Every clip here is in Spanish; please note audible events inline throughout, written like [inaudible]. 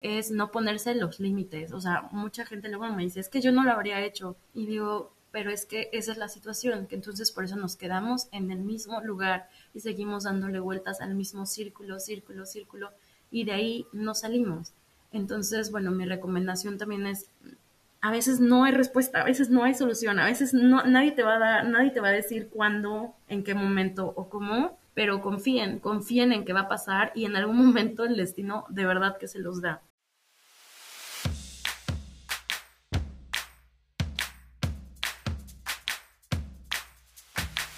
es no ponerse los límites. O sea, mucha gente luego me dice, es que yo no lo habría hecho. Y digo, pero es que esa es la situación, que entonces por eso nos quedamos en el mismo lugar y seguimos dándole vueltas al mismo círculo, círculo, círculo, y de ahí no salimos. Entonces, bueno, mi recomendación también es, a veces no hay respuesta, a veces no hay solución, a veces no, nadie te va a dar, nadie te va a decir cuándo, en qué momento o cómo, pero confíen, confíen en que va a pasar y en algún momento el destino de verdad que se los da.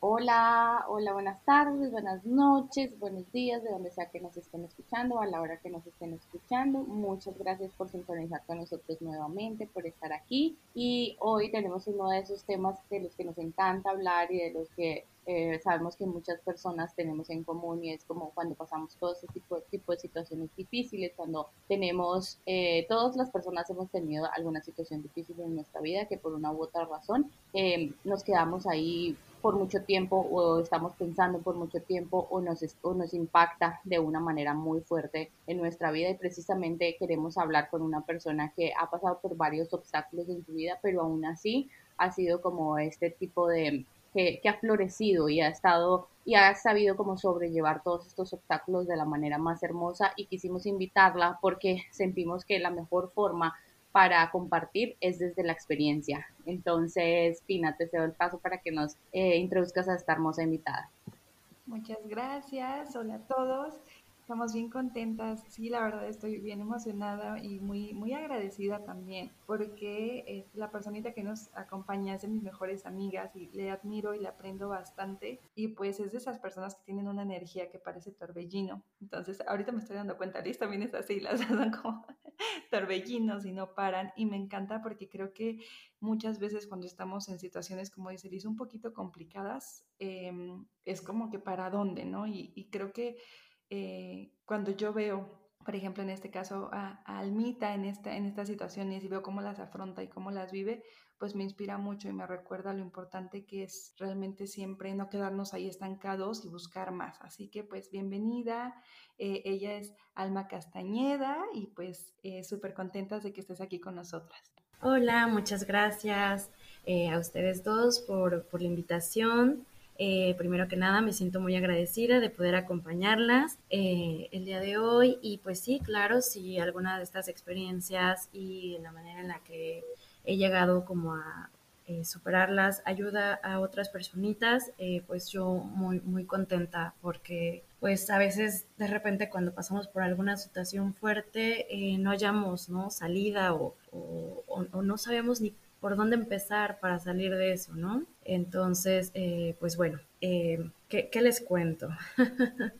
Hola, hola, buenas tardes, buenas noches, buenos días, de donde sea que nos estén escuchando, a la hora que nos estén escuchando. Muchas gracias por sintonizar con nosotros nuevamente, por estar aquí. Y hoy tenemos uno de esos temas de los que nos encanta hablar y de los que eh, sabemos que muchas personas tenemos en común y es como cuando pasamos todo ese tipo, tipo de situaciones difíciles, cuando tenemos, eh, todas las personas hemos tenido alguna situación difícil en nuestra vida que por una u otra razón eh, nos quedamos ahí por mucho tiempo o estamos pensando por mucho tiempo o nos, o nos impacta de una manera muy fuerte en nuestra vida y precisamente queremos hablar con una persona que ha pasado por varios obstáculos en su vida, pero aún así ha sido como este tipo de que, que, ha florecido y ha estado y ha sabido cómo sobrellevar todos estos obstáculos de la manera más hermosa y quisimos invitarla porque sentimos que la mejor forma para compartir es desde la experiencia. Entonces, Pina, te cedo el paso para que nos eh, introduzcas a esta hermosa invitada. Muchas gracias, hola a todos. Estamos bien contentas, sí, la verdad estoy bien emocionada y muy, muy agradecida también, porque es la personita que nos acompaña es de mis mejores amigas y le admiro y le aprendo bastante. Y pues es de esas personas que tienen una energía que parece torbellino. Entonces, ahorita me estoy dando cuenta, Liz también es así, [laughs] las son como torbellinos y no paran. Y me encanta porque creo que muchas veces cuando estamos en situaciones, como dice Liz, un poquito complicadas, em, es como que para dónde, ¿no? Y, y creo que eh, cuando yo veo, por ejemplo, en este caso a, Almita en, esta, en estas situaciones y veo cómo las afronta y cómo las vive, pues me inspira mucho y me recuerda lo importante que es realmente siempre no quedarnos ahí estancados y buscar más. Así que pues bienvenida, eh, ella es Alma Castañeda y pues eh, súper contentas de que estés aquí con nosotras. Hola, muchas gracias a ustedes dos por, por la invitación. Eh, primero que nada, me siento muy agradecida de poder acompañarlas eh, el día de hoy y pues sí, claro, si alguna de estas experiencias y la manera en la que he llegado como a eh, superarlas ayuda a otras personitas, pues yo muy, muy contenta porque pues a veces de repente cuando pasamos por alguna situación fuerte no hallamos ¿no? salida o, o no sabemos ni por dónde empezar para salir de eso, ¿no? Entonces, eh, pues bueno, eh, ¿qué, les cuento? [laughs]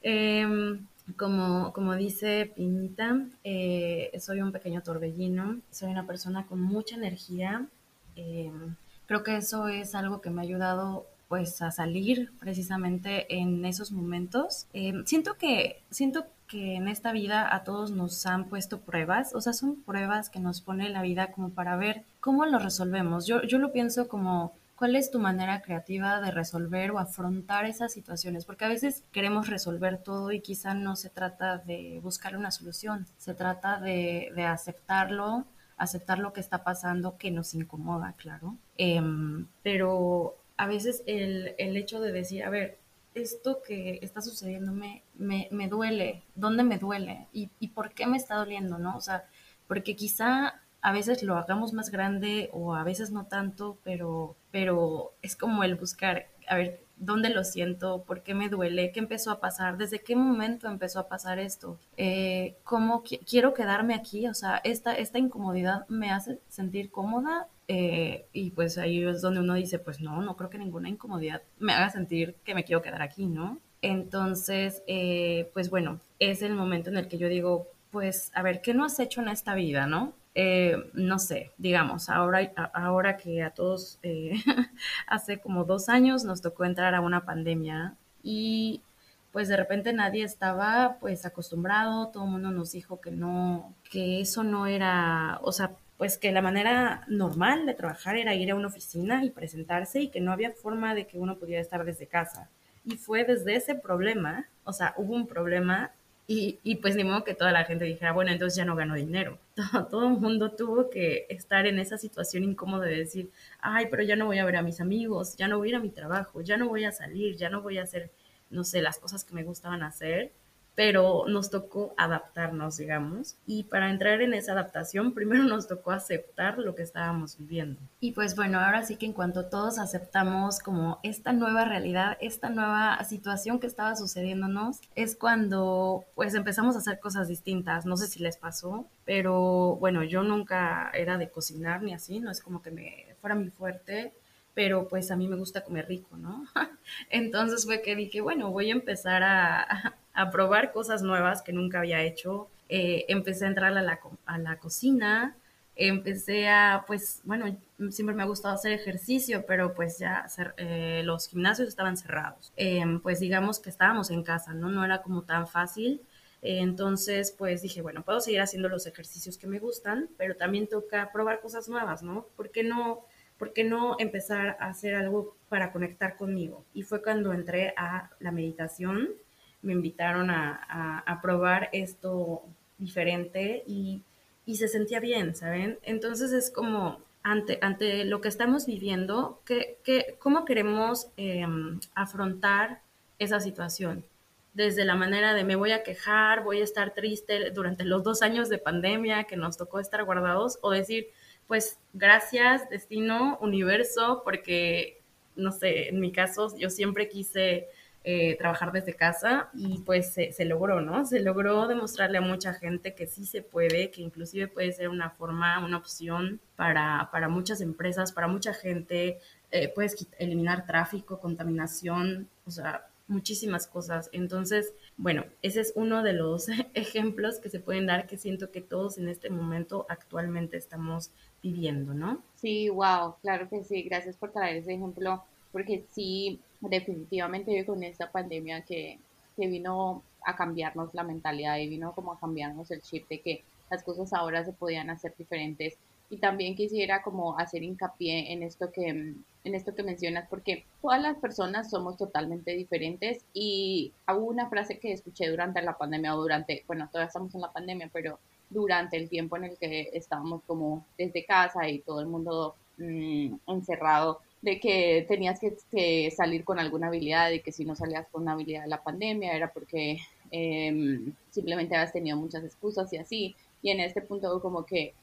Em, como, como dice Pinita, eh, soy un pequeño torbellino, soy una persona con mucha energía. Em, creo que eso es algo que me ha ayudado pues a salir precisamente en esos momentos. Em, siento que, siento que en esta vida a todos nos han puesto pruebas, o sea, son pruebas que nos pone la vida como para ver cómo lo resolvemos. Yo, yo lo pienso como cuál es tu manera creativa de resolver o afrontar esas situaciones, porque a veces queremos resolver todo y quizá no se trata de buscar una solución, se trata de, de aceptarlo, aceptar lo que está pasando que nos incomoda, claro. Em, pero a veces el, el hecho de decir, a ver, esto que está sucediendo me, me, duele, ¿dónde me duele? ¿Y, ¿Y, por qué me está doliendo, no? O sea, porque quizá a veces lo hagamos más grande o a veces no tanto, pero, pero es como el buscar, a ver, ¿dónde lo siento? ¿Por qué me duele? ¿Qué empezó a pasar? ¿Desde qué momento empezó a pasar esto? Eh, ¿Cómo quiero quedarme aquí? O sea, esta, esta incomodidad me hace sentir cómoda eh, y pues ahí es donde uno dice, pues no, no creo que ninguna incomodidad me haga sentir que me quiero quedar aquí, ¿no? Entonces, eh, pues bueno, es el momento en el que yo digo, pues a ver, ¿qué no has hecho en esta vida, no? Eh, no sé, digamos, ahora, ahora que a todos eh, [laughs] hace como dos años nos tocó entrar a una pandemia y pues de repente nadie estaba pues acostumbrado, todo el mundo nos dijo que no, que eso no era, o sea, pues que la manera normal de trabajar era ir a una oficina y presentarse y que no había forma de que uno pudiera estar desde casa. Y fue desde ese problema, o sea, hubo un problema y, y pues ni modo que toda la gente dijera, bueno, entonces ya no gano dinero. [laughs] Todo, todo el mundo tuvo que estar en esa situación incómoda de decir, ay, pero ya no voy a ver a mis amigos, ya no voy a ir a mi trabajo, ya no voy a salir, ya no voy a hacer, no sé, las cosas que me gustaban hacer pero nos tocó adaptarnos, digamos. Y para entrar en esa adaptación, primero nos tocó aceptar lo que estábamos viviendo. Y pues bueno, ahora sí que en cuanto todos aceptamos como esta nueva realidad, esta nueva situación que estaba sucediéndonos, es cuando pues empezamos a hacer cosas distintas. No sé si les pasó, pero bueno, yo nunca era de cocinar ni así, no es como que me fuera muy fuerte pero pues a mí me gusta comer rico, ¿no? [laughs] Entonces fue que dije, bueno, voy a empezar [laughs] a, probar cosas nuevas que nunca había hecho. Eh, empecé a entrar a la, cocina, empecé a, pues, bueno, siempre me ha gustado hacer ejercicio, pero pues ya eh, los gimnasios estaban cerrados. Em, pues digamos que estábamos en casa, ¿no? No era como tan fácil. entonces, pues dije, bueno, puedo seguir haciendo los ejercicios que me gustan, pero también toca probar cosas nuevas, ¿no? ¿Por qué no, por qué no empezar a hacer algo para conectar conmigo? Y fue cuando entré a la meditación me invitaron a, a, probar esto diferente y, y, se sentía bien, ¿saben? Entonces es como ante, ante lo que estamos viviendo, que, que ¿cómo queremos em, afrontar esa situación? Desde la manera de me voy a quejar, voy a estar triste durante los dos años de pandemia que nos tocó estar guardados, o decir, pues gracias, destino, universo, porque, no sé, en mi caso yo siempre quise eh, trabajar desde casa y pues se, logró, ¿no? Se logró demostrarle a mucha gente que sí se puede, que inclusive puede ser una forma, una opción para, para muchas empresas, para mucha gente. Eh, puedes eliminar tráfico, contaminación, o sea, muchísimas cosas. Entonces, bueno, ese es uno de los [laughs] ejemplos que se pueden dar que siento que todos en este momento actualmente estamos viviendo, ¿no? Sí, wow, claro que sí. Gracias por traer ese ejemplo, porque sí, definitivamente con esta pandemia que, que vino a cambiarnos la mentalidad y vino como a cambiarnos el chip de que las cosas ahora se podían hacer diferentes. Y también quisiera como hacer hincapié en esto que, en esto que mencionas, porque todas las personas somos totalmente diferentes y hubo una frase que escuché durante la pandemia o durante, bueno, todavía estamos en la pandemia, pero durante el tiempo en el que estábamos como desde casa y todo el mundo mmm, encerrado, de que tenías que, salir con alguna habilidad y que si no salías con una habilidad de la pandemia era porque em, simplemente habías tenido muchas excusas y así. Y en este punto como que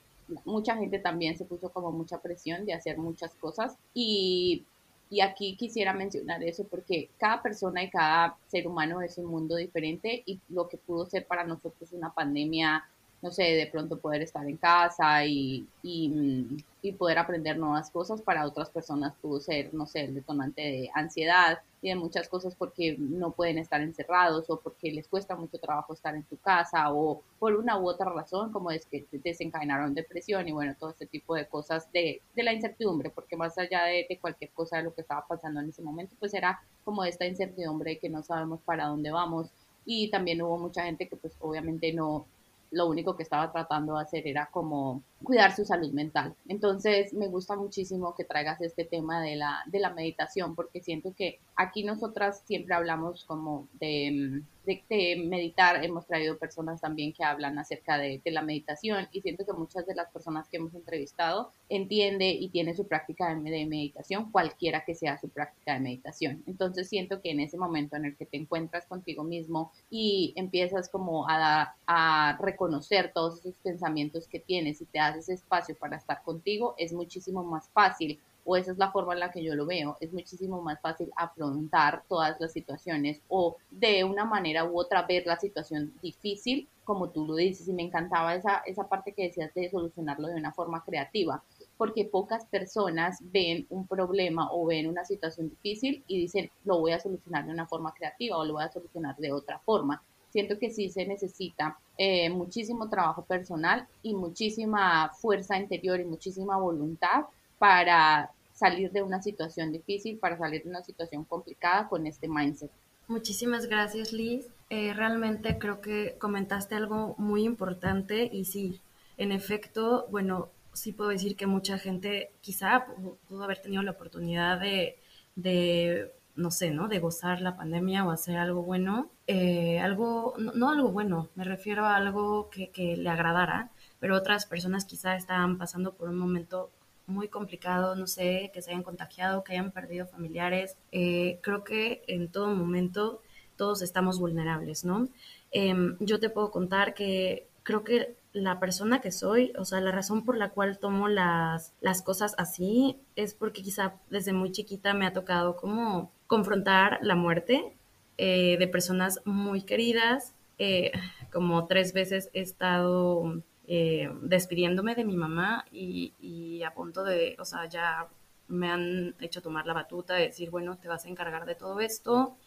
mucha gente también se puso como mucha presión de hacer muchas cosas y, y aquí quisiera mencionar eso porque cada persona y cada ser humano es un mundo diferente y lo que pudo ser para nosotros una pandemia no sé, de pronto poder estar en casa y, y, y, poder aprender nuevas cosas para otras personas pudo ser, no sé, el detonante de ansiedad y de muchas cosas porque no pueden estar encerrados o porque les cuesta mucho trabajo estar en su casa o por una u otra razón como es que desencadenaron depresión y bueno, todo este tipo de cosas de, de la incertidumbre, porque más allá de, de cualquier cosa de lo que estaba pasando en ese momento, pues era como esta incertidumbre de que no sabemos para dónde vamos y también hubo mucha gente que pues obviamente no, lo único que estaba tratando de hacer era como cuidar su salud mental. Entonces me gusta muchísimo que traigas este tema de la, de la meditación porque siento que aquí nosotras siempre hablamos como de, de, meditar, hemos traído personas también que hablan acerca de, de, la meditación y siento que muchas de las personas que hemos entrevistado entiende y tiene su práctica de, de meditación, cualquiera que sea su práctica de meditación. Entonces siento que en ese momento en el que te encuentras contigo mismo y empiezas como a, a reconocer todos esos pensamientos que tienes y te haces espacio para estar contigo, es muchísimo más fácil o esa es la forma en la que yo lo veo, es muchísimo más fácil afrontar todas las situaciones o de una manera u otra ver la situación difícil, como tú lo dices, y me encantaba esa, esa parte que decías de solucionarlo de una forma creativa, porque pocas personas ven un problema o ven una situación difícil y dicen, lo voy a solucionar de una forma creativa o lo voy a solucionar de otra forma siento que sí se necesita eh, muchísimo trabajo personal y muchísima fuerza interior y muchísima voluntad para salir de una situación difícil, para salir de una situación complicada con este mindset. Muchísimas gracias, Liz. Eh, realmente creo que comentaste algo muy importante y sí, en efecto, bueno, sí puedo decir que mucha gente quizá pudo haber tenido la oportunidad de, de no sé, ¿no? De gozar la pandemia o hacer algo bueno. Eh, algo, no, algo bueno, me refiero a algo que, que, le agradara, pero otras personas quizá estaban pasando por un momento muy complicado, no sé, que se hayan contagiado, que hayan perdido familiares. Eh, creo que en todo momento todos estamos vulnerables, ¿no? Em, yo te puedo contar que creo que la persona que soy, o sea, la razón por la cual tomo las, las cosas así es porque quizá desde muy chiquita me ha tocado como confrontar la muerte eh, de personas muy queridas. Eh, como tres veces he estado eh, despidiéndome de mi mamá y, y, a punto de, o sea, ya me han hecho tomar la batuta, de decir, bueno, te vas a encargar de todo esto,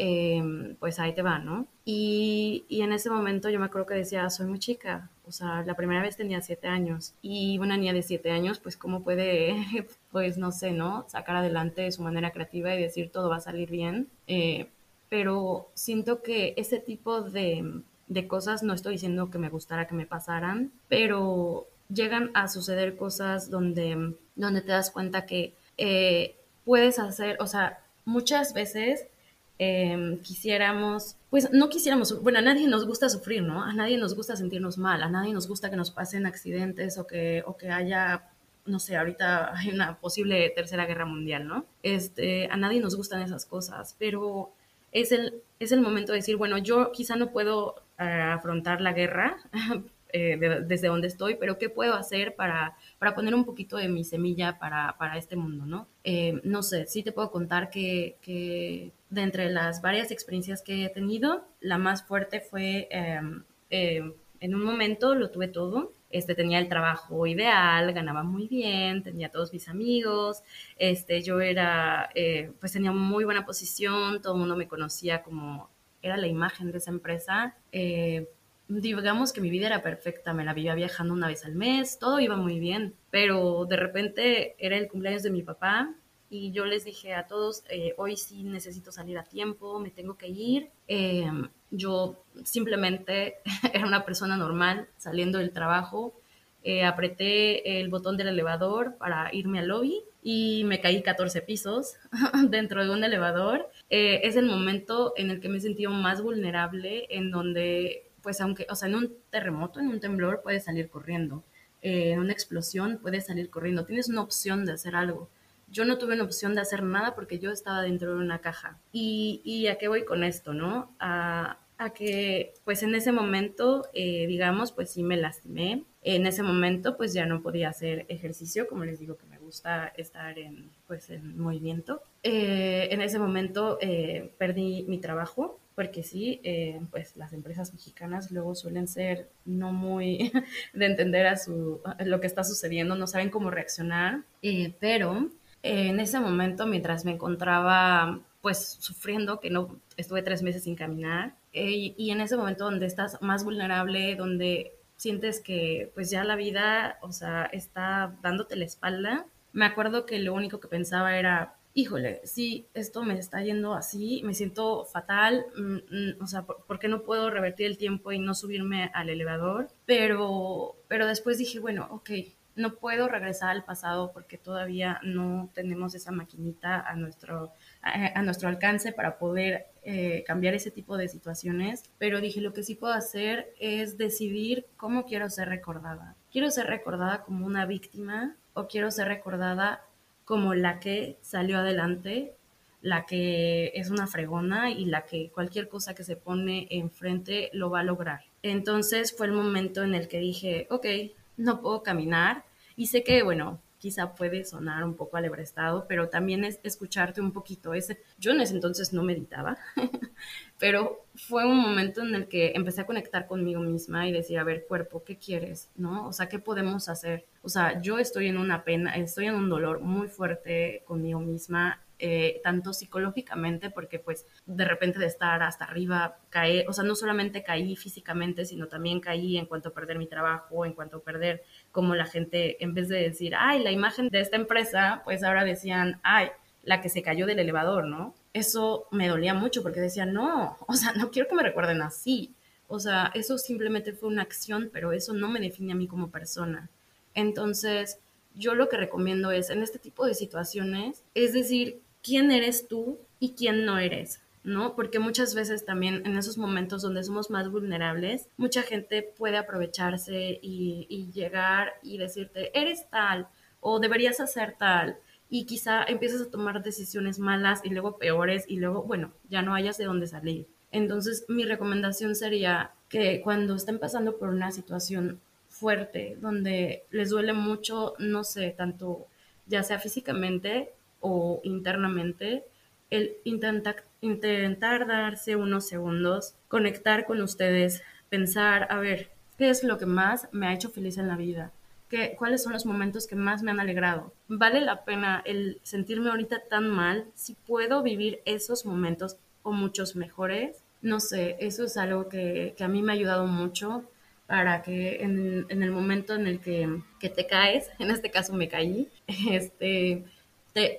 Em, pues ahí te va, ¿no? Y, y, en ese momento yo me acuerdo que decía, soy muy chica, o sea, la primera vez tenía siete años y una niña de siete años, pues cómo puede, [laughs] pues no sé, ¿no? Sacar adelante de su manera creativa y decir todo va a salir bien. Eh, pero siento que ese tipo de, de cosas, no estoy diciendo que me gustara que me pasaran, pero llegan a suceder cosas donde, donde te das cuenta que eh, puedes hacer, o sea, muchas veces Em, quisiéramos, pues no quisiéramos, bueno, a nadie nos gusta sufrir, ¿no? A nadie nos gusta sentirnos mal, a nadie nos gusta que nos pasen accidentes o que, o que haya, no sé, ahorita hay una posible tercera guerra mundial, ¿no? Este, a nadie nos gustan esas cosas, pero es el, es el momento de decir, bueno, yo quizá no puedo eh, afrontar la guerra, [laughs] eh, desde donde estoy, pero ¿qué puedo hacer para, para poner un poquito de mi semilla para, para este mundo, ¿no? Eh, no sé, sí te puedo contar que, que, de entre las varias experiencias que he tenido, la más fuerte fue em, em, en un momento lo tuve todo, este, tenía el trabajo ideal, ganaba muy bien, tenía todos mis amigos, este, yo era, eh, pues tenía muy buena posición, todo el mundo me conocía como, era la imagen de esa empresa, eh, digamos que mi vida era perfecta, me la vivía viajando una vez al mes, todo iba muy bien, pero de repente era el cumpleaños de mi papá y yo les dije a todos, eh, hoy sí necesito salir a tiempo, me tengo que ir. Eh, yo simplemente [laughs] era una persona normal saliendo del trabajo, eh, apreté el botón del elevador para irme al lobby y me caí 14 pisos [laughs] dentro de un elevador. es el momento en el que me he sentido más vulnerable, en donde pues aunque, o sea, en un terremoto, en un temblor, puedes salir corriendo. Eh, en una explosión puedes salir corriendo. Tienes una opción de hacer algo. Yo no tuve una opción de hacer nada porque yo estaba dentro de una caja. ¿Y, y a qué voy con esto, no? A, a que, pues en ese momento, eh, digamos, pues sí me lastimé. En ese momento, pues ya no podía hacer ejercicio, como les digo que me gusta estar en, pues, en movimiento. Eh, en ese momento perdí mi trabajo, porque sí, eh, pues las empresas mexicanas luego suelen ser no muy [laughs] de entender a, su, lo que está sucediendo, no saben cómo reaccionar, eh, pero en ese momento, mientras me encontraba pues sufriendo, que no estuve tres meses sin caminar, eh, y en ese momento donde estás más vulnerable, donde sientes que pues ya la vida, o sea, está dándote la espalda, me acuerdo que lo único que pensaba era, híjole, sí, esto me está yendo así, me siento fatal, mm, mm, o sea, ¿por, qué no puedo revertir el tiempo y no subirme al elevador? Pero, pero después dije, bueno, ok, no puedo regresar al pasado porque todavía no tenemos esa maquinita a nuestro, a, nuestro alcance para poder eh, cambiar ese tipo de situaciones, pero dije, lo que sí puedo hacer es decidir cómo quiero ser recordada. ¿Quiero ser recordada como una víctima o quiero ser recordada como la que salió adelante, la que es una fregona y la que cualquier cosa que se pone enfrente lo va a lograr. Entonces fue el momento en el que dije, ok, no puedo caminar y sé que, bueno, quizá puede sonar un poco alebrestado, pero también es escucharte un poquito. Ese, yo en ese entonces no meditaba, [laughs] pero fue un momento en el que empecé a conectar conmigo misma y decir, a ver, cuerpo, ¿qué quieres? ¿No? O sea, ¿qué podemos hacer? O sea, yo estoy en una pena, estoy en un dolor muy fuerte conmigo misma eh, tanto psicológicamente, porque pues de repente de estar hasta arriba, caí, o sea, no solamente caí físicamente, sino también caí en cuanto a perder mi trabajo, en cuanto a perder como la gente, en vez de decir, ay, la imagen de esta empresa, pues ahora decían, ay, la que se cayó del elevador, ¿no? Eso me dolía mucho porque decía, no, [laughs] o sea, no quiero que me recuerden así. O sea, eso simplemente fue una acción, pero eso no me define a mí como persona. Entonces, yo lo que recomiendo es, en este tipo de situaciones, es decir, quién eres tú y quién no eres, ¿no? Porque muchas veces también en esos momentos donde somos más vulnerables, mucha gente puede aprovecharse y, llegar y decirte, eres tal o deberías hacer tal. Y quizá empiezas a tomar decisiones malas y luego peores y luego, bueno, ya no hayas de dónde salir. Entonces, mi recomendación sería que cuando estén pasando por una situación fuerte, donde les duele mucho, no sé, tanto ya sea físicamente o internamente, el intentar, intentar darse unos segundos, conectar con ustedes, pensar, a ver, ¿qué es lo que más me ha hecho feliz en la vida? ¿Qué, ¿Cuáles son los momentos que más me han alegrado? ¿Vale la pena el sentirme ahorita tan mal si puedo vivir esos momentos o muchos mejores? No sé, eso es algo que, que a mí me ha ayudado mucho para que en, en el momento en el que, que, te caes, [laughs] en este caso me caí, este,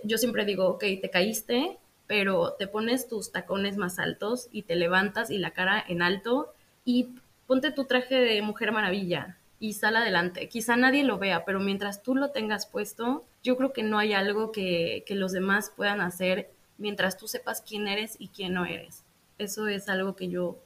yo siempre digo, ok, te caíste, pero te pones tus tacones más altos y te levantas y la cara en alto y ponte tu traje de Mujer Maravilla y sal adelante. Quizá nadie lo vea, pero mientras tú lo tengas puesto, yo creo que no hay algo que, que los demás puedan hacer mientras tú sepas quién eres y quién no eres. Eso es algo que yo,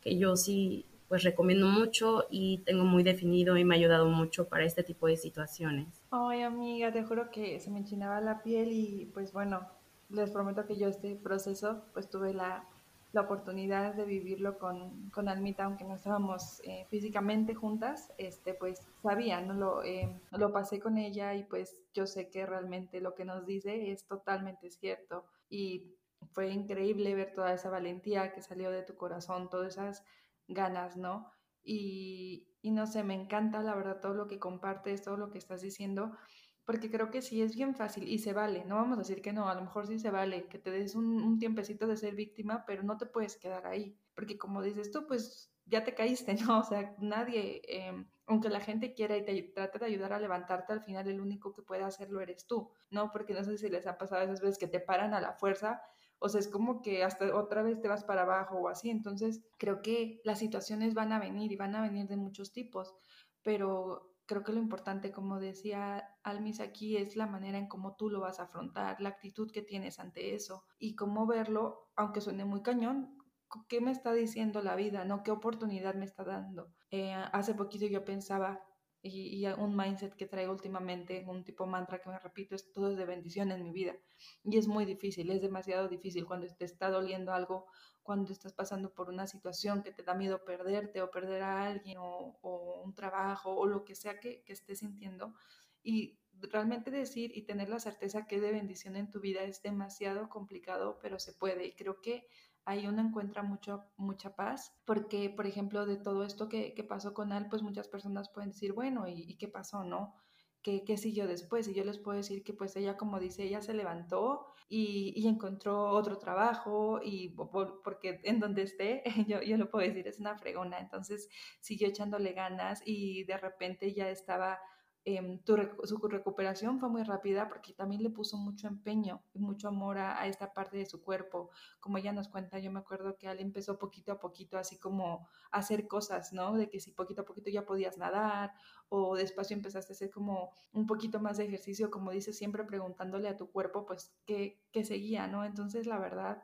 que yo sí pues recomiendo mucho y tengo muy definido y me ha ayudado mucho para este tipo de situaciones. Ay, amiga, te juro que se me enchinaba la piel y pues bueno, les prometo que yo este proceso pues tuve la, la oportunidad de vivirlo con, con Almita, aunque no estábamos eh, físicamente juntas, este pues sabía, ¿no? Lo, eh, lo pasé con ella y pues yo sé que realmente lo que nos dice es totalmente cierto y fue increíble ver toda esa valentía que salió de tu corazón, todas esas ganas, ¿no? Y, y no sé, me encanta la verdad todo lo que compartes, todo lo que estás diciendo, porque creo que sí es bien fácil y se vale, no vamos a decir que no, a lo mejor sí se vale, que te des un, un tiempecito de ser víctima, pero no te puedes quedar ahí, porque como dices tú, pues ya te caíste, [laughs] ¿no? O sea, nadie, em, aunque la gente quiera y te trate de ayudar a levantarte, al final el único que puede hacerlo eres tú, ¿no? Porque no sé si les ha pasado esas veces que te paran a la fuerza o sea, es como que hasta otra vez te vas para abajo o así. Entonces, creo que las situaciones van a venir y van a venir de muchos tipos, pero creo que lo importante, como decía Almis aquí, es la manera en cómo tú lo vas a afrontar, la actitud que tienes ante eso y cómo verlo, aunque suene muy cañón, ¿qué me está diciendo la vida? ¿No? ¿Qué oportunidad me está dando? Eh, hace poquito yo pensaba, y, un mindset que traigo últimamente, un tipo mantra que me repito, es todo es de bendición en mi vida. Y es muy difícil, es demasiado difícil cuando te está doliendo algo, cuando estás pasando por una situación que te da miedo perderte o perder a alguien o, un trabajo o lo que sea que, que estés sintiendo. Y realmente decir y tener la certeza que es de bendición en tu vida es demasiado complicado, pero se puede. Y creo que ahí uno encuentra mucho, mucha paz, porque, por ejemplo, de todo esto que, que pasó con él, pues muchas personas pueden decir, bueno, ¿y, qué pasó, no? ¿Qué, ¿Qué, siguió después? Y yo les puedo decir que pues ella, como dice, ella se levantó y, y encontró otro trabajo y porque en donde esté, [laughs] yo, yo lo puedo decir, es una fregona. Entonces siguió echándole ganas y de repente ya estaba Em, su recuperación fue muy rápida porque también le puso mucho empeño y mucho amor a, esta parte de su cuerpo. Como ella nos cuenta, yo me acuerdo que él empezó poquito a poquito así como a hacer cosas, ¿no? De que si poquito a poquito ya podías nadar o despacio empezaste a hacer como un poquito más de ejercicio, como dices, siempre preguntándole a tu cuerpo, pues, qué, qué seguía, ¿no? Entonces, la verdad,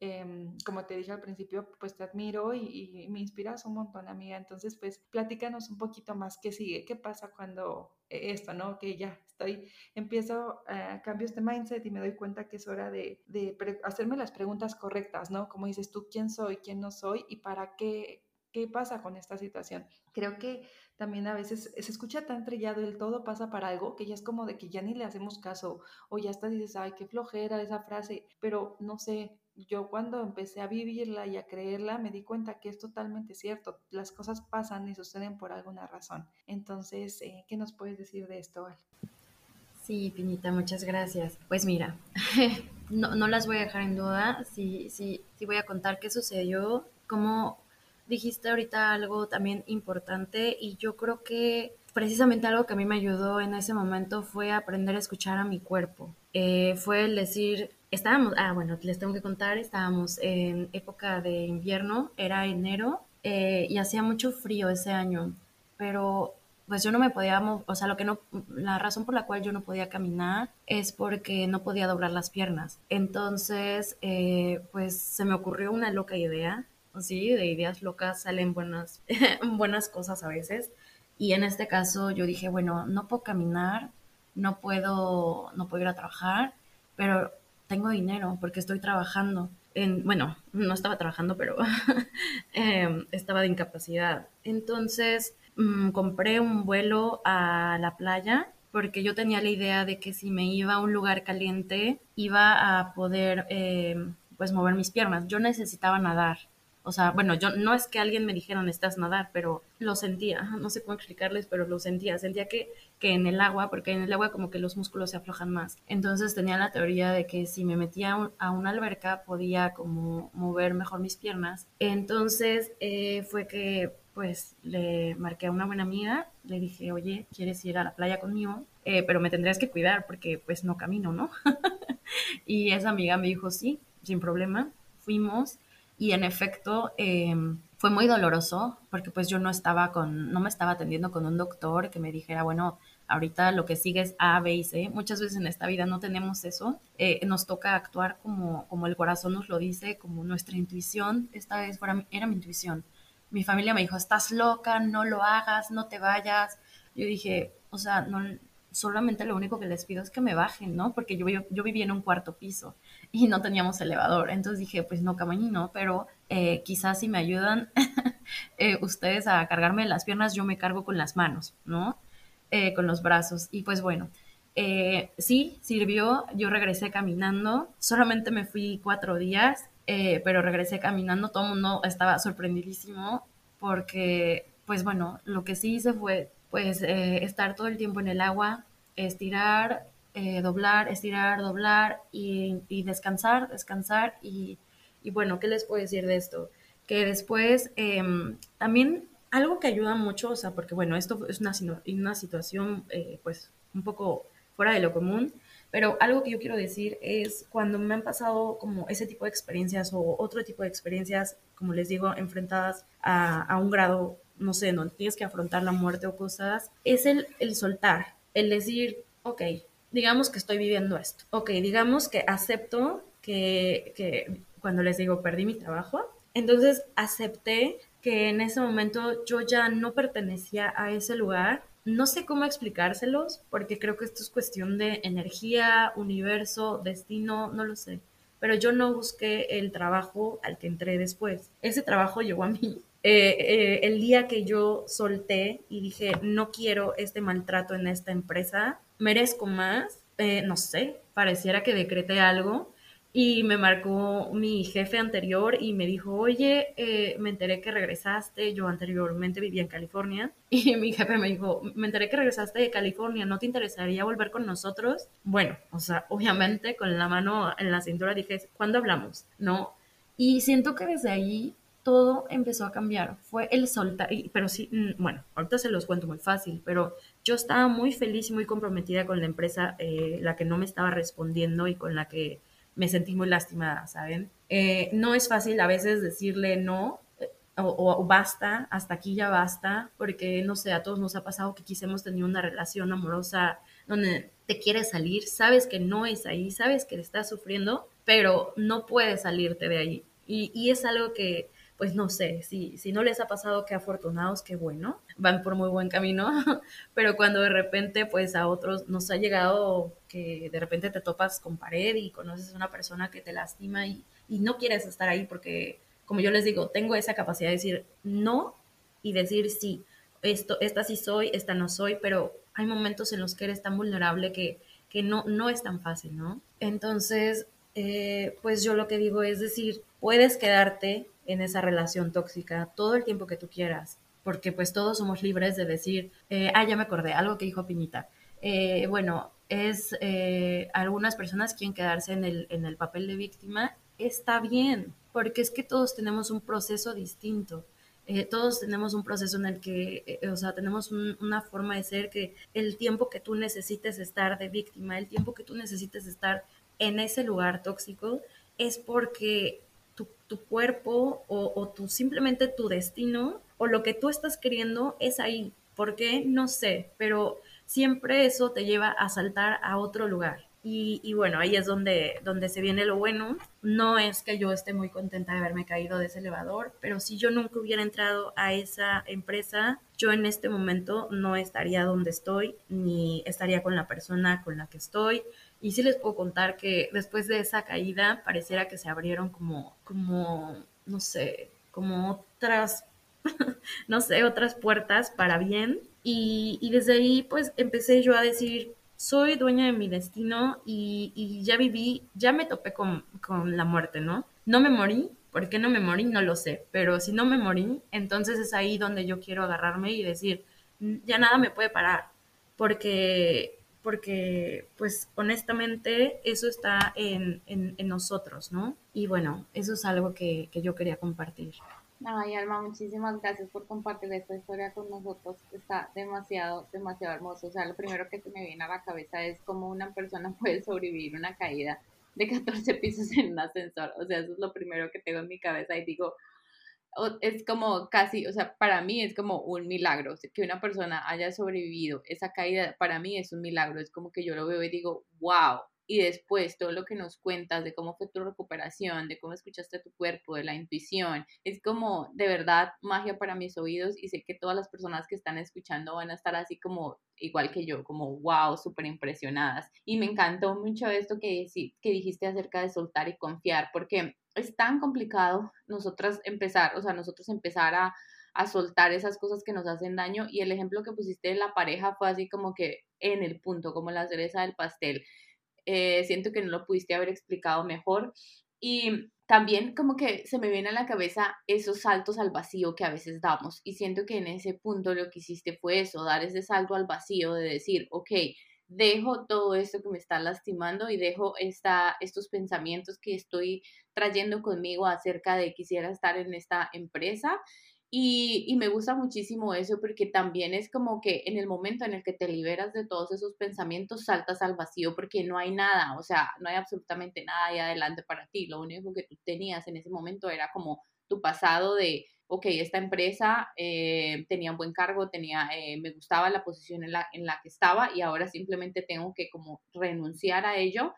Em, como te dije al principio, pues te admiro y, me inspiras un montón, amiga. Entonces, pues platícanos un poquito más qué sigue, qué pasa cuando eh, esto, ¿no? Que ya estoy, empiezo, a cambio este mindset y me doy cuenta que es hora de, de hacerme las preguntas correctas, ¿no? Como dices tú, ¿quién soy, quién no soy y para qué, qué pasa con esta situación? Creo que también a veces se escucha tan trillado el todo pasa para algo que ya es como de que ya ni le hacemos caso o ya hasta dices, ay, qué flojera esa frase, pero no sé, yo cuando empecé a vivirla y a creerla me di cuenta que es totalmente cierto, las cosas pasan y suceden por alguna razón. Entonces, eh, ¿qué nos puedes decir de esto, Al? Sí, Pinita, muchas gracias. Pues mira, [laughs] no, no las voy a dejar en duda, sí, sí, sí voy a contar qué sucedió, cómo dijiste ahorita algo también importante y yo creo que precisamente algo que a mí me ayudó en ese momento fue aprender a escuchar a mi cuerpo. Eh, fue el decir, estábamos, ah, bueno, les tengo que contar, estábamos en época de invierno, era enero eh, y hacía mucho frío ese año, pero pues yo no me podía, o sea, lo que no, la razón por la cual yo no podía caminar es porque no podía doblar las piernas. Entonces, eh, pues se me ocurrió una loca idea sí, de ideas locas salen buenas, [laughs] buenas cosas a veces. Y en este caso yo dije, bueno, no puedo caminar, no puedo, no puedo ir a trabajar, pero tengo dinero porque estoy trabajando. En, bueno, no estaba trabajando, pero [laughs] em, estaba de incapacidad. Entonces mm, compré un vuelo a la playa porque yo tenía la idea de que si me iba a un lugar caliente iba a poder em, pues mover mis piernas. Yo necesitaba nadar o sea, bueno, yo no es que alguien me dijera necesitas nadar, pero lo sentía, no sé cómo explicarles, pero lo sentía, sentía que, que en el agua, porque en el agua como que los músculos se aflojan más. Entonces tenía la teoría de que si me metía a una alberca podía como mover mejor mis piernas. Entonces eh, fue que pues le marqué a una buena amiga, le dije, oye, ¿quieres ir a la playa conmigo? Eh, pero me tendrías que cuidar porque pues no camino, ¿no? [laughs] y esa amiga me dijo, sí, sin problema. Fuimos y en efecto em, fue muy doloroso porque pues yo no estaba con, no me estaba atendiendo con un doctor que me dijera, bueno, ahorita lo que sigue es A, B y C. Muchas veces en esta vida no tenemos eso. Eh, nos toca actuar como, como el corazón nos lo dice, como nuestra intuición. Esta vez era mi intuición. Mi familia me dijo, estás loca, no lo hagas, no te vayas. Yo dije, o sea, no, solamente lo único que les pido es que me bajen, ¿no? Porque yo, yo, vivía en un cuarto piso y no teníamos elevador. Entonces dije, pues no, no, pero eh, quizás si me ayudan [laughs] eh, ustedes a cargarme las piernas, yo me cargo con las manos, ¿no? Eh, con los brazos. Y pues bueno, sí, sirvió. Yo regresé caminando. Solamente me fui cuatro días, pero regresé caminando. Todo el mundo estaba sorprendidísimo porque, pues bueno, lo que sí hice fue pues eh, estar todo el tiempo en el agua, estirar, eh, doblar, estirar, doblar y, descansar, descansar y, bueno, ¿qué les puedo decir de esto? Que después em, también algo que ayuda mucho, o sea, porque bueno, esto es una, situación eh, pues un poco fuera de lo común, pero algo que yo quiero decir es cuando me han pasado como ese tipo de experiencias o otro tipo de experiencias, como les digo, enfrentadas a, a un grado no sé, no tienes que afrontar la muerte o cosas, es el, el soltar, el decir, ok, digamos que estoy viviendo esto, ok, digamos que acepto que, que cuando les digo perdí mi trabajo, entonces acepté que en ese momento yo ya no pertenecía a ese lugar. No sé cómo explicárselos, porque creo que esto es cuestión de energía, universo, destino, no lo sé. Pero yo no busqué el trabajo al que entré después. Ese trabajo llegó a mí eh, eh, el día que yo solté y dije, no quiero este maltrato en esta empresa, merezco más, eh, no sé, pareciera que decreté algo y me marcó mi jefe anterior y me dijo, oye, me enteré que regresaste, yo anteriormente vivía en California [laughs] y mi jefe me dijo, me enteré que regresaste de California, ¿no te interesaría volver con nosotros? Bueno, o sea, obviamente con la mano en la cintura dije, ¿cuándo hablamos? No. Y siento que desde ahí todo empezó a cambiar. Fue el soltar, pero sí, mm, bueno, ahorita se los cuento muy fácil, pero yo estaba muy feliz y muy comprometida con la empresa, eh, la que no me estaba respondiendo y con la que me sentí muy lastimada, ¿saben? Eh, no es fácil a veces decirle no eh, o, basta, hasta aquí ya basta, porque no sé, a todos nos ha pasado que quizá hemos tenido una relación amorosa donde te quieres salir, sabes que no es ahí, sabes que estás sufriendo, pero no puedes salirte de ahí. Y, y es algo que pues no sé, si, si no les ha pasado, qué afortunados, qué bueno, van por muy buen camino, [laughs] pero cuando de repente pues a otros nos ha llegado que de repente te topas con pared y conoces a una persona que te lastima y, y no quieres estar ahí porque, como yo les digo, tengo esa capacidad de decir no y decir sí. esto, esta sí soy, esta no soy, pero hay momentos en los que eres tan vulnerable que, que no, no es tan fácil, ¿no? Entonces, eh, pues yo lo que digo es decir, puedes quedarte en esa relación tóxica todo el tiempo que tú quieras, porque pues todos somos libres de decir, eh, ah, ya me acordé, algo que dijo Piñita. Eh, bueno, es eh, algunas personas quieren quedarse en el, en el papel de víctima, está bien, porque es que todos tenemos un proceso distinto. todos tenemos un proceso en el que, o sea, tenemos una forma de ser que el tiempo que tú necesites estar de víctima, el tiempo que tú necesites estar en ese lugar tóxico, es porque tu, cuerpo o, o tu, simplemente tu destino o lo que tú estás queriendo es ahí. ¿Por qué? No sé, pero siempre eso te lleva a saltar a otro lugar. Y, bueno, ahí es donde, donde se viene lo bueno. No es que yo esté muy contenta de haberme caído de ese elevador, pero si yo nunca hubiera entrado a esa empresa, yo en este momento no estaría donde estoy, ni estaría con la persona con la que estoy. Y sí les puedo contar que después de esa caída pareciera que se abrieron como, como, no sé, como otras, [laughs] no sé, otras puertas para bien. Y, y, desde ahí pues empecé yo a decir, soy dueña de mi destino y, ya viví, ya me topé con, con la muerte, ¿no? No me morí, ¿por qué no me morí? No lo sé, pero si no me morí, entonces es ahí donde yo quiero agarrarme y decir, ya nada me puede parar, porque porque pues honestamente eso está en, en, en, nosotros, ¿no? Y bueno, eso es algo que, que, yo quería compartir. Ay, Alma, muchísimas gracias por compartir esta historia con nosotros. Está demasiado, demasiado hermoso. O sea, lo primero que me viene a la cabeza es cómo una persona [laughs] puede sobrevivir una caída de 14 pisos en un ascensor. O sea, eso es lo primero que tengo en mi cabeza y digo, es como casi, o sea, para mí es como un milagro, que una persona haya sobrevivido esa caída, para mí es un milagro, es como que yo lo veo y digo, wow, y después todo lo que nos cuentas de cómo fue tu recuperación, de cómo escuchaste tu cuerpo, de la intuición, es como de verdad magia para mis oídos y sé que todas las personas que están escuchando van a estar así como igual que yo, como wow, súper impresionadas. Y me encantó mucho esto que, que dijiste acerca de soltar y confiar, porque es tan complicado nosotras empezar, o sea, nosotros empezar a, a soltar esas cosas que nos hacen daño y el ejemplo que pusiste de la pareja fue así como que en el punto, como la cereza del pastel. Eh, siento que no lo pudiste haber explicado mejor y también como que se me viene a la cabeza esos saltos al vacío que a veces damos y siento que en ese punto lo que hiciste fue eso, dar ese salto al vacío de decir, ok, dejo todo esto que me está lastimando y dejo esta, estos pensamientos que estoy trayendo conmigo acerca de quisiera estar en esta empresa. Y, y, me gusta muchísimo eso porque también es como que en el momento en el que te liberas de todos esos pensamientos, saltas al vacío porque no hay nada, o sea, no hay absolutamente nada ahí adelante para ti. Lo único que tú tenías en ese momento era como tu pasado de, ok, esta empresa eh, tenía un buen cargo, tenía, eh, me gustaba la posición en la, en la que estaba y ahora simplemente tengo que como renunciar a ello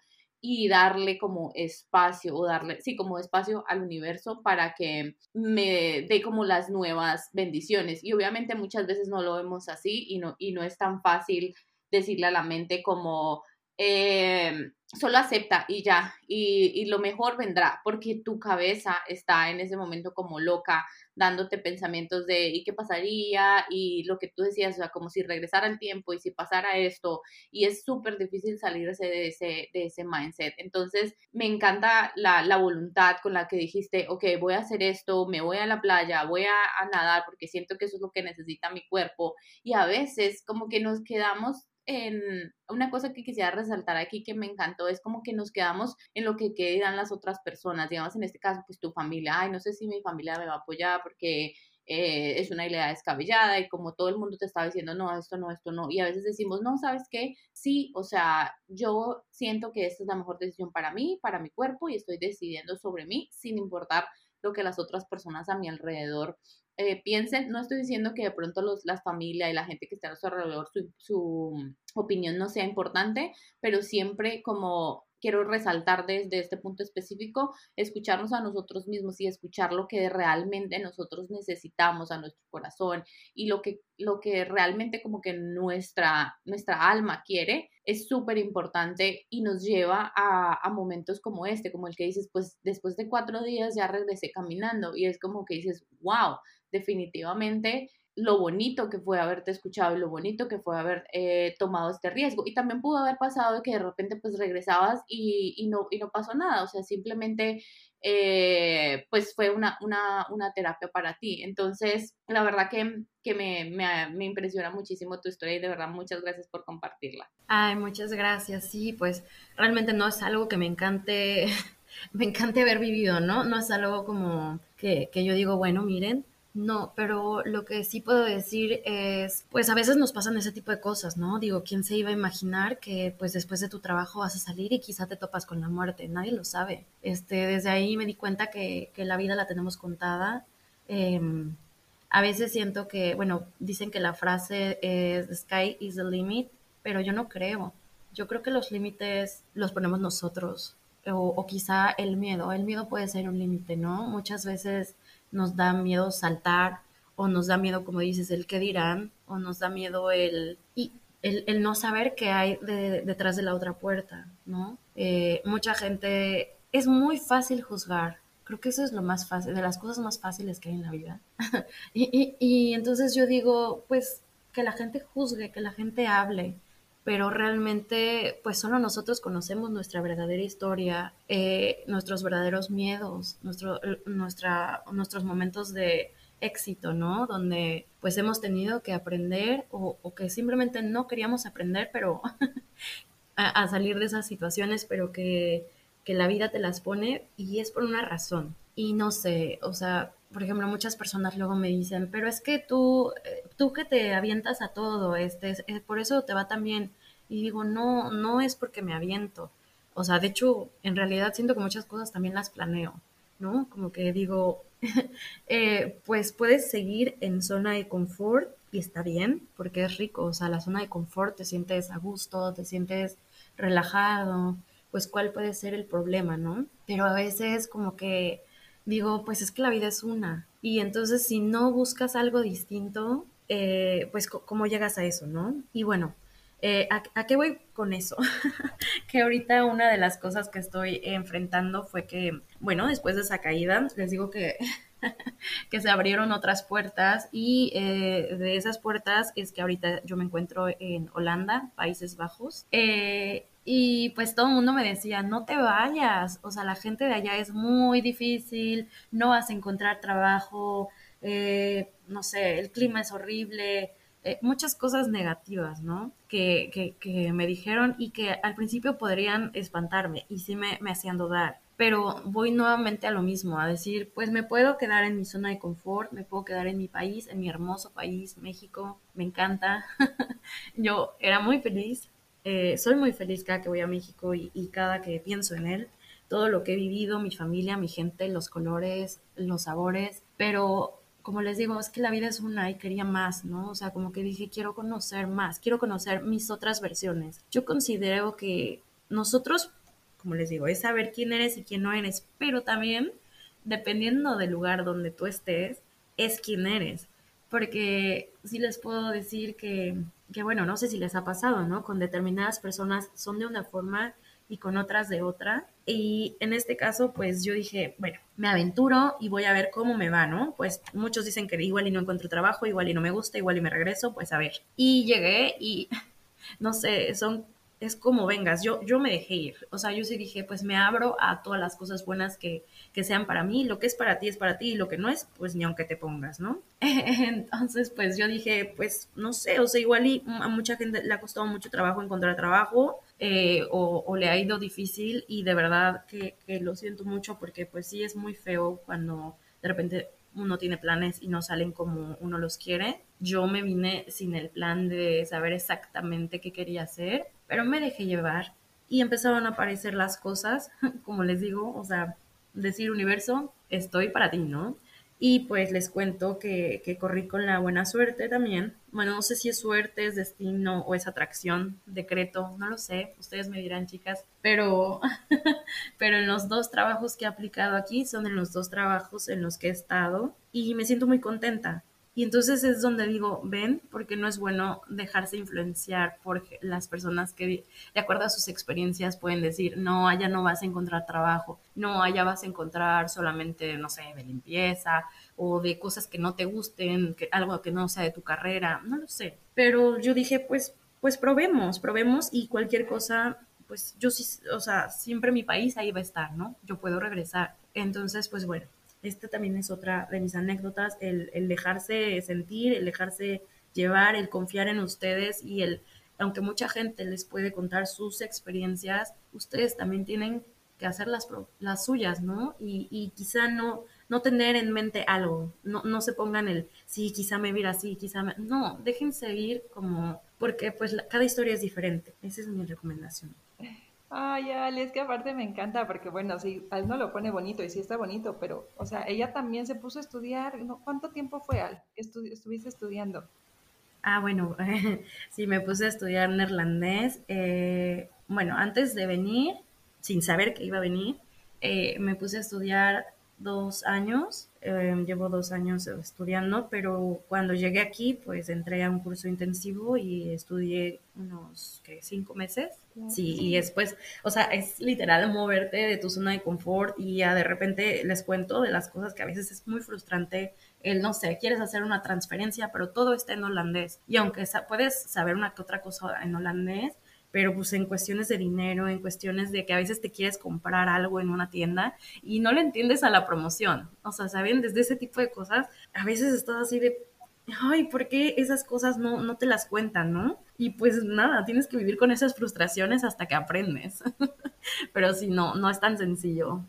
y darle como espacio o darle, sí, como espacio al universo para que me dé como las nuevas bendiciones. Y obviamente muchas veces no lo vemos así y no, y no es tan fácil decirle a la mente como, eh, solo acepta y ya, y, y, lo mejor vendrá, porque tu cabeza está en ese momento como loca, dándote pensamientos de ¿y qué pasaría? Y lo que tú decías, o sea, como si regresara el tiempo y si pasara esto, y es súper difícil salirse de ese, de ese mindset. Entonces, me encanta la, la, voluntad con la que dijiste, ok, voy a hacer esto, me voy a la playa, voy a, a nadar, porque siento que eso es lo que necesita mi cuerpo, y a veces como que nos quedamos en una cosa que quisiera resaltar aquí que me encantó es como que nos quedamos en lo que quedan las otras personas, digamos en este caso pues tu familia, ay no sé si mi familia me va a apoyar porque eh, es una idea descabellada y como todo el mundo te estaba diciendo no, esto no, esto no y a veces decimos no, ¿sabes qué? Sí, o sea, yo siento que esta es la mejor decisión para mí, para mi cuerpo y estoy decidiendo sobre mí sin importar lo que las otras personas a mi alrededor eh, piensen, no estoy diciendo que de pronto los, las familias y la gente que está a su alrededor, su, su opinión no sea importante, pero siempre como quiero resaltar desde este punto específico, escucharnos a nosotros mismos y escuchar lo que realmente nosotros necesitamos a nuestro corazón y lo que, lo que realmente como que nuestra, nuestra alma quiere es súper importante y nos lleva a, a, momentos como este, como el que dices, pues después de cuatro días ya regresé caminando y es como que dices, wow, definitivamente lo bonito que fue haberte escuchado y lo bonito que fue haber eh, tomado este riesgo. Y también pudo haber pasado que de repente pues regresabas y, y, no, y no pasó nada, o sea, simplemente eh, pues fue una, una, una, terapia para ti. Entonces, la verdad que, que me, me, me, impresiona muchísimo tu historia y de verdad muchas gracias por compartirla. Ay, muchas gracias. Sí, pues realmente no es algo que me encante, [laughs] me encante haber vivido, ¿no? No es algo como que, que yo digo, bueno, miren, no, pero lo que sí puedo decir es, pues a veces nos pasan ese tipo de cosas, ¿no? Digo, ¿quién se iba a imaginar que pues después de tu trabajo vas a salir y quizá te topas con la muerte? Nadie lo sabe. Este, desde ahí me di cuenta que, que la vida la tenemos contada. Em, a veces siento que, bueno, dicen que la frase es, the sky is the limit, pero yo no creo. Yo creo que los límites los ponemos nosotros. O, o quizá el miedo. El miedo puede ser un límite, ¿no? Muchas veces nos da miedo saltar o nos da miedo, como dices, el qué dirán o nos da miedo el, y el, no saber qué hay detrás de la otra puerta, ¿no? Eh, mucha gente, es muy fácil juzgar, creo que eso es lo más fácil, de las cosas más fáciles que hay en la vida. [laughs] y, y entonces yo digo, pues que la gente juzgue, que la gente hable, pero realmente pues solo nosotros conocemos nuestra verdadera historia, eh, nuestros verdaderos miedos, nuestro, nuestra, nuestros momentos de éxito, ¿no? Donde pues hemos tenido que aprender o, que simplemente no queríamos aprender, pero [laughs] a, salir de esas situaciones, pero que, que la vida te las pone y es por una razón. Y no sé, o sea, por ejemplo, muchas personas luego me dicen, pero es que tú, eh, tú que te avientas a todo, este, por eso te va tan bien. Y digo, no, no es porque me aviento. O sea, de hecho, en realidad siento que muchas cosas también las planeo, ¿no? Como que digo, [laughs] eh, pues puedes seguir en zona de confort y está bien, porque es rico. O sea, la zona de confort te sientes a gusto, te sientes relajado, pues cuál puede ser el problema, ¿no? Pero a veces como que digo, pues es que la vida es una. Y entonces si no buscas algo distinto, eh, pues cómo llegas a eso, ¿no? Y bueno, eh, ¿a, qué voy con eso? [laughs] que ahorita una de las cosas que estoy enfrentando fue que, bueno, después de esa caída, les digo que, [laughs] que se abrieron otras puertas y eh, de esas puertas es que ahorita yo me encuentro en Holanda, Países Bajos. Y pues todo el mundo me decía, no te vayas, o sea, la gente de allá es muy difícil, no vas a encontrar trabajo, eh, no sé, el clima es horrible, eh, muchas cosas negativas, ¿no? Que, que, que, me dijeron y que al principio podrían espantarme y sí me, me hacían dudar. Pero voy nuevamente a lo mismo, a decir, pues me puedo quedar en mi zona de confort, me puedo quedar en mi país, en mi hermoso país, México, me encanta. [laughs] Yo era muy feliz, eh, soy muy feliz cada que voy a México y, cada que pienso en él, todo lo que he vivido, mi familia, mi gente, los colores, los sabores, pero como les digo, es que la vida es una y quería más, ¿no? O sea, como que dije, quiero conocer más, quiero conocer mis otras versiones. Yo considero que nosotros, como les digo, es saber quién eres y quién no eres, pero también, dependiendo del lugar donde tú estés, es quién eres. Porque sí les puedo decir que que bueno, no sé si les ha pasado, ¿no? Con determinadas personas son de una forma y con otras de otra. Y en este caso, pues yo dije, bueno, me aventuro y voy a ver cómo me va, ¿no? Pues muchos dicen que igual y no encuentro trabajo, igual y no me gusta, igual y me regreso, pues a ver. Y llegué y, [laughs] no sé, son es como vengas, yo, yo me dejé ir, o sea, yo sí dije, pues me abro a todas las cosas buenas que, que sean para mí, lo que es para ti es para ti y lo que no es, pues ni aunque te pongas, ¿no? [laughs] Entonces, pues yo dije, pues no sé, o sea, igual y a mucha gente le ha costado mucho trabajo encontrar trabajo eh, o, o, le ha ido difícil y de verdad que, que lo siento mucho porque pues sí es muy feo cuando de repente uno tiene planes y no salen como uno los quiere. Yo me vine sin el plan de saber exactamente qué quería hacer, pero me dejé llevar y empezaron a aparecer las cosas, [laughs] como les digo, o sea, decir universo, estoy para ti, ¿no? Y pues les cuento que, que, corrí con la buena suerte también. Bueno, no sé si es suerte, es destino o es atracción, decreto, no lo sé, ustedes me dirán chicas, pero, [laughs] pero en los dos trabajos que he aplicado aquí son en los dos trabajos en los que he estado y me siento muy contenta. Y entonces es donde digo, ven, porque no es bueno dejarse influenciar por las personas que, de acuerdo a sus experiencias, pueden decir, no, allá no vas a encontrar trabajo, no, allá vas a encontrar solamente, no sé, de limpieza o de cosas que no te gusten, que, algo que no sea de tu carrera, no lo sé. Pero yo dije, pues, pues probemos, probemos y cualquier cosa, pues yo sí, o sea, siempre mi país ahí va a estar, ¿no? Yo puedo regresar. Entonces, pues bueno, esta también es otra de mis anécdotas, el, dejarse sentir, el dejarse llevar, el confiar en ustedes y el, aunque mucha gente les puede contar sus experiencias, ustedes también tienen que hacer las, las suyas, ¿no? Y, y quizá no, no tener en mente algo, no, no se pongan el, sí, quizá me vira así, quizá me... No, déjense ir como, porque pues cada historia es diferente, esa es mi recomendación. Ay, Ale, es que aparte me encanta porque, bueno, sí, Al no lo pone bonito y sí está bonito, pero, o sea, ella también se puso a estudiar. ¿no? ¿Cuánto tiempo fue, Al, que estuviste estudiando? Ah, bueno, [laughs] sí, me puse a estudiar neerlandés. Eh, bueno, antes de venir, sin saber que iba a venir, eh, me puse a estudiar dos años, em, llevo dos años estudiando, pero cuando llegué aquí, pues entré a un curso intensivo y estudié unos, ¿qué? Cinco meses. Sí, y después, o sea, es literal moverte de tu zona de confort y ya de repente les cuento de las cosas que a veces es muy frustrante el, no sé, quieres hacer una transferencia, pero todo está en holandés. Y aunque puedes saber una que otra cosa en holandés, pero pues en cuestiones de dinero, en cuestiones de que a veces te quieres comprar algo en una tienda y no le entiendes a la promoción. O sea, ¿saben? Desde ese tipo de cosas, a veces estás así de, ay, ¿por qué esas cosas no, no te las cuentan, no? Y pues nada, tienes que vivir con esas frustraciones hasta que aprendes. [laughs] pero sí, no, no es tan sencillo.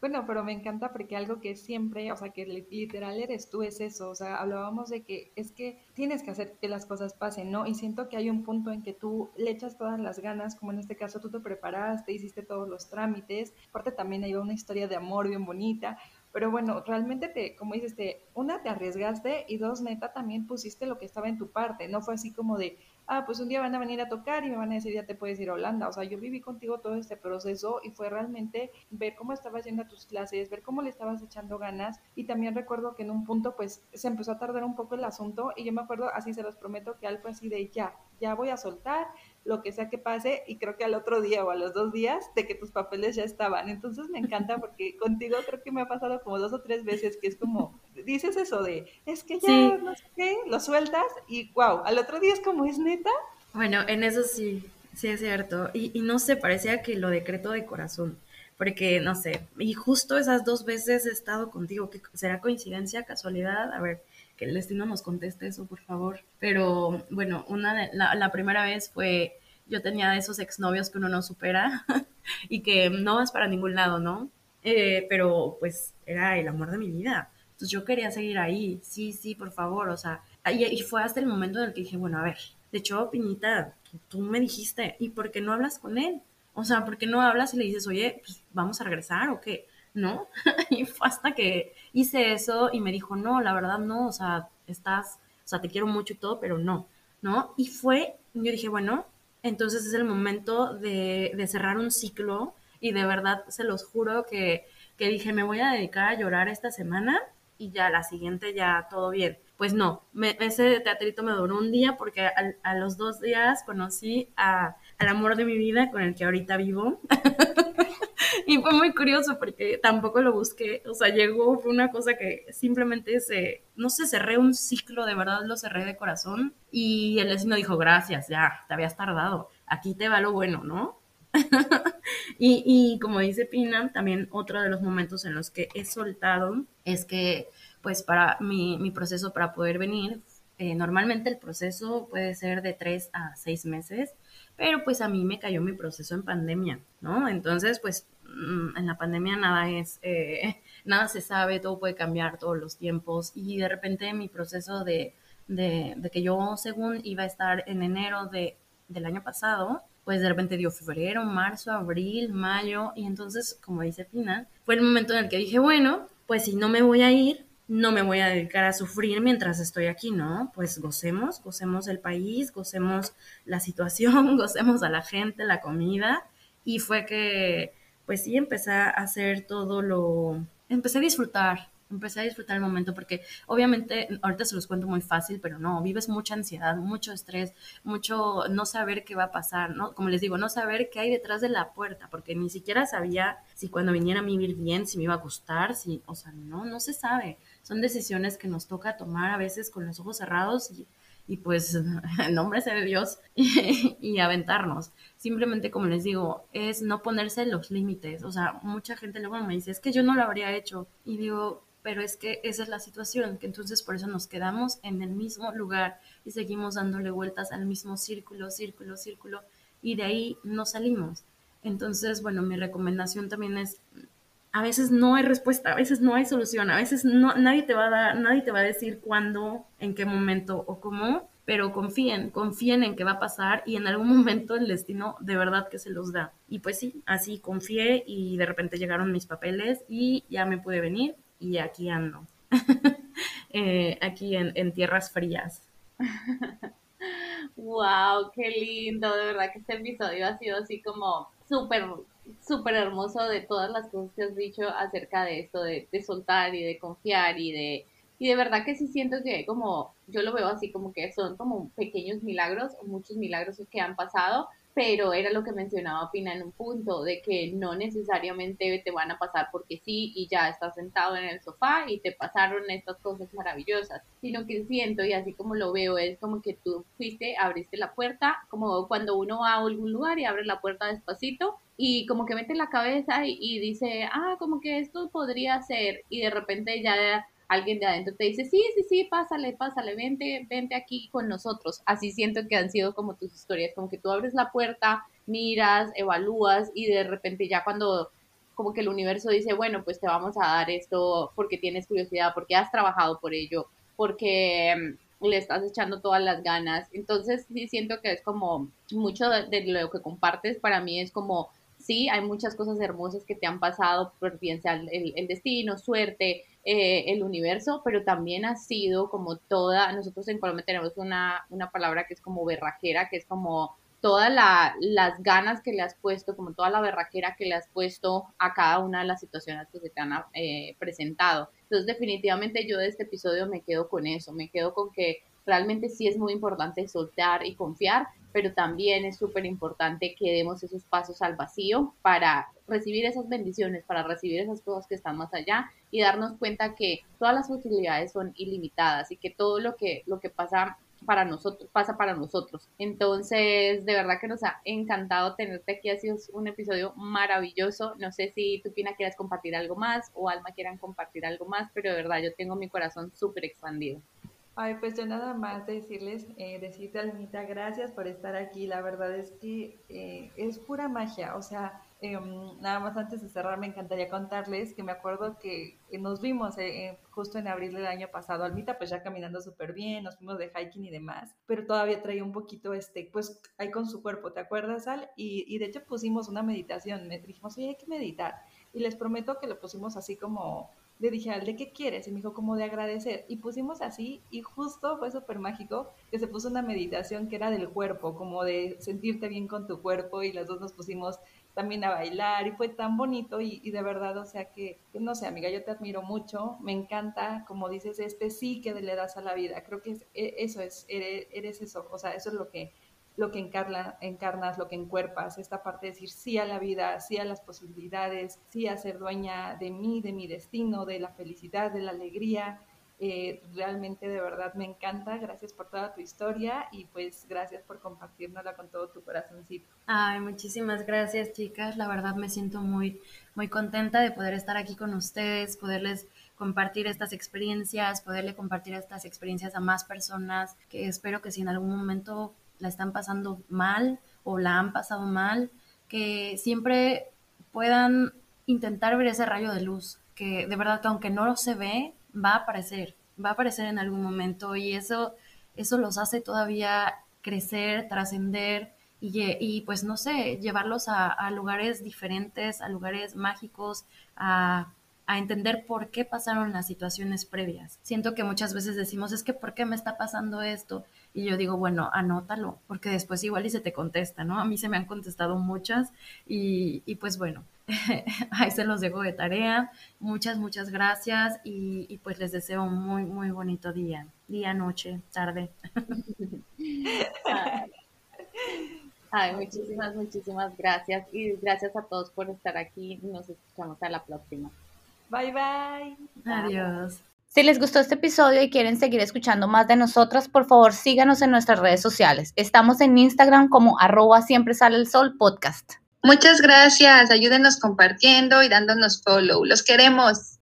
Bueno, pero me encanta porque algo que siempre, o sea, que literal eres tú es eso, o sea, hablábamos de que es que tienes que hacer que las cosas pasen, ¿no? Y siento que hay un punto en que tú le echas todas las ganas, como en este caso tú te preparaste, hiciste todos los trámites, aparte también hay una historia de amor bien bonita, pero bueno, realmente te, como dices, te, una, te arriesgaste y dos, neta, también pusiste lo que estaba en tu parte, no fue así como de, ah, pues un día van a venir a tocar y me van a decir, ya te puedes ir a Holanda. O sea, yo viví contigo todo este proceso y fue realmente ver cómo estabas yendo a tus clases, ver cómo le estabas echando ganas. Y también recuerdo que en un punto, pues, se empezó a tardar un poco el asunto y yo me acuerdo, así se los prometo, que algo así de, ya, ya voy a soltar, lo que sea que pase, y creo que al otro día o a los dos días de que tus papeles ya estaban. Entonces me encanta porque [laughs] contigo creo que me ha pasado como dos o tres veces que es como, dices eso de, es que ya, no sé qué, lo sueltas y wow, al otro día es como, ¿es neta? Bueno, en eso sí, sí es cierto. Y, y no sé, parecía que lo decreto de corazón porque no sé, y justo esas dos veces he estado contigo, que será coincidencia, casualidad, a ver, que el destino nos conteste eso, por favor. Pero bueno, una la, primera vez fue, yo tenía de esos exnovios que uno no supera [laughs] y que no vas para ningún lado, ¿no? Eh, pero pues era el amor de mi vida. Entonces yo quería seguir ahí, sí, sí, por favor, o sea, y, y fue hasta el momento en el que dije, bueno, a ver, de hecho, Piñita, tú me dijiste, ¿y por qué no hablas con él? O sea, ¿por qué no hablas y le dices, oye, pues vamos a regresar o qué? ¿no? [laughs] y fue hasta que hice eso y me dijo, no, la verdad no, o sea, estás, o sea, te quiero mucho y todo, pero no, ¿no? Y fue, yo dije, bueno, entonces es el momento de, de cerrar un ciclo y de verdad se los juro que, que dije, me voy a dedicar a llorar esta semana y ya la siguiente ya todo bien. Pues no, ese teatrito me duró un día porque a, a los dos días conocí a, al amor de mi vida con el que ahorita vivo. [laughs] y fue muy curioso porque tampoco lo busqué, o sea, llegó, fue una cosa que simplemente se, no sé, cerré un ciclo, de verdad lo cerré de corazón y el vecino dijo, gracias, ya, te habías tardado, aquí te va lo bueno, ¿no? [laughs] y, y como dice Pina, también otro de los momentos en los que he soltado es que, pues, para mi, mi proceso para poder venir, eh, normalmente el proceso puede ser de tres a seis meses, pero pues a mí me cayó mi proceso en pandemia, ¿no? Entonces, pues en la pandemia nada es, eh, [laughs] nada se sabe, todo puede cambiar todos los tiempos y de repente mi proceso de, de, que yo según iba a estar en enero de, del año pasado, pues de repente dio febrero, marzo, abril, mayo y entonces, como dice Pina, fue el momento en el que dije, bueno, pues si no me voy a ir, no me voy a dedicar a sufrir mientras estoy aquí, ¿no? Pues gocemos, gocemos el país, gocemos la situación, [laughs] gocemos a la gente, la comida. Y fue que, pues sí, empecé a hacer todo lo... Empecé a disfrutar, empecé a disfrutar el momento porque obviamente ahorita se los cuento muy fácil, pero no, vives mucha ansiedad, mucho estrés, mucho no saber qué va a pasar, ¿no? Como les digo, no saber qué hay detrás de la puerta, porque ni siquiera sabía si cuando viniera a vivir bien, si me iba a gustar, si, o sea, no, no se sabe. Son decisiones que nos toca tomar a veces con los ojos cerrados y, y pues [laughs] sea de Dios [laughs] y, aventarnos. Simplemente, como les digo, es no ponerse los límites. O sea, mucha gente luego me dice, es que yo no lo habría hecho. Y digo, pero es que esa es la situación, que entonces por eso nos quedamos en el mismo lugar y seguimos dándole vueltas al mismo círculo, círculo, círculo, y de ahí no salimos. Entonces, bueno, mi recomendación también es, a veces no hay respuesta, a veces no hay solución, a veces no, nadie te va a dar, nadie te va a decir cuándo, en qué momento o cómo, pero confíen, confíen en que va a pasar y en algún [laughs] momento el destino de verdad que se los da. Y pues sí, así confié y de repente llegaron mis papeles y ya me pude venir y aquí ando, [laughs] eh, aquí en, tierras frías. [laughs] wow, qué lindo, de verdad que este episodio ha sido así como súper, súper hermoso de todas las cosas que has dicho acerca de esto, de, de soltar y de confiar y de y de verdad que sí siento que como, yo lo veo así como que son como pequeños milagros, muchos milagros que han pasado, pero era lo que mencionaba Pina en un punto, de que no necesariamente te van a pasar porque sí y ya estás sentado en el sofá y te pasaron estas cosas maravillosas, sino que siento y así como lo veo es como que tú fuiste, abriste la puerta, como cuando uno va a algún lugar y abre la puerta despacito y como que mete la cabeza y, dice, ah, como que esto podría ser y de repente ya alguien de adentro te dice, sí, sí, sí, pásale, pásale, vente, vente aquí con nosotros. Así siento que han sido como tus historias, como que tú abres la puerta, miras, evalúas y de repente ya cuando como que el universo dice, bueno, pues te vamos a dar esto porque tienes curiosidad, porque has trabajado por ello, porque mm, le estás echando todas las ganas. Entonces sí siento que es como mucho de, lo que compartes para mí es como, sí, hay muchas cosas hermosas que te han pasado, por bien sea el, el destino, suerte, eh, el universo, pero también ha sido como toda, nosotros en Colombia tenemos una, una palabra que es como berraquera, que es como todas las ganas que le has puesto, como toda la berraquera que le has puesto a cada una de las situaciones que se te han eh, presentado. Entonces, definitivamente yo de este episodio me quedo con eso, me quedo con que realmente sí es muy importante soltar y confiar, pero también es súper importante que demos esos pasos al vacío para recibir esas bendiciones, para recibir esas cosas que están más allá y darnos cuenta que todas las posibilidades son ilimitadas y que todo lo que, lo que pasa para nosotros, pasa para nosotros. Entonces, de verdad que nos ha encantado tenerte aquí. Ha sido un episodio maravilloso. No sé si tú, Pina, quieras compartir algo más o Alma quieran compartir algo más, pero de verdad yo tengo mi corazón súper expandido. Ay, pues yo nada más decirles, eh, decirte, Almita, gracias por estar aquí. La verdad es que eh, es pura magia. O sea, em, nada más antes de cerrar, me encantaría contarles que me acuerdo que nos vimos eh, justo en abril del año pasado. Almita, pues ya caminando súper bien, nos fuimos de hiking y demás, pero todavía traía un poquito, este, pues ahí con su cuerpo, ¿te acuerdas, Al? Y, y de hecho pusimos una meditación. Me dijimos, oye, hay que meditar. Y les prometo que lo pusimos así como le dije al de qué quieres y me dijo como de agradecer y pusimos así y justo fue súper mágico que se puso una meditación que era del cuerpo, como de sentirte bien con tu cuerpo y las dos nos pusimos también a bailar y fue tan bonito y, de verdad, o sea que, no sé, amiga, yo te admiro mucho, me encanta, como dices, este sí que le das a la vida, creo que e, eso es, eres, eres eso, o sea, eso es lo que lo que encarna, encarnas, lo que encuerpas, esta parte de decir sí a la vida, sí a las posibilidades, sí a ser dueña de mí, de mi destino, de la felicidad, de la alegría. Eh, realmente de verdad me encanta, gracias por toda tu historia y pues gracias por compartirnosla con todo tu corazoncito. Ay, muchísimas gracias chicas, la verdad me siento muy, muy contenta de poder estar aquí con ustedes, poderles compartir estas experiencias, poderle compartir estas experiencias a más personas que espero que si en algún momento la están pasando mal o la han pasado mal, que siempre puedan intentar ver ese rayo de luz, que de verdad que aunque no se ve, va a aparecer, va a aparecer en algún momento y eso, eso los hace todavía crecer, trascender y, y, pues no sé, llevarlos a, lugares diferentes, a lugares mágicos, a, a entender por qué pasaron las situaciones previas. Siento que muchas veces decimos, es que ¿por qué me está pasando esto? Y yo digo, bueno, anótalo, porque después igual y se te contesta, ¿no? A mí se me han contestado muchas y, y pues bueno, [laughs] ahí se los dejo de tarea. Muchas, muchas gracias y, y, pues les deseo un muy, muy bonito día, día, noche, tarde. [laughs] Ay, muchísimas, muchísimas gracias y gracias a todos por estar aquí. Nos escuchamos a la próxima. Bye, bye. Adiós. Si les gustó este episodio y quieren seguir escuchando más de nosotras, por favor síganos en nuestras redes sociales. Estamos en Instagram como arroba siempre sale el sol podcast. Muchas gracias. Ayúdenos compartiendo y dándonos follow. Los queremos.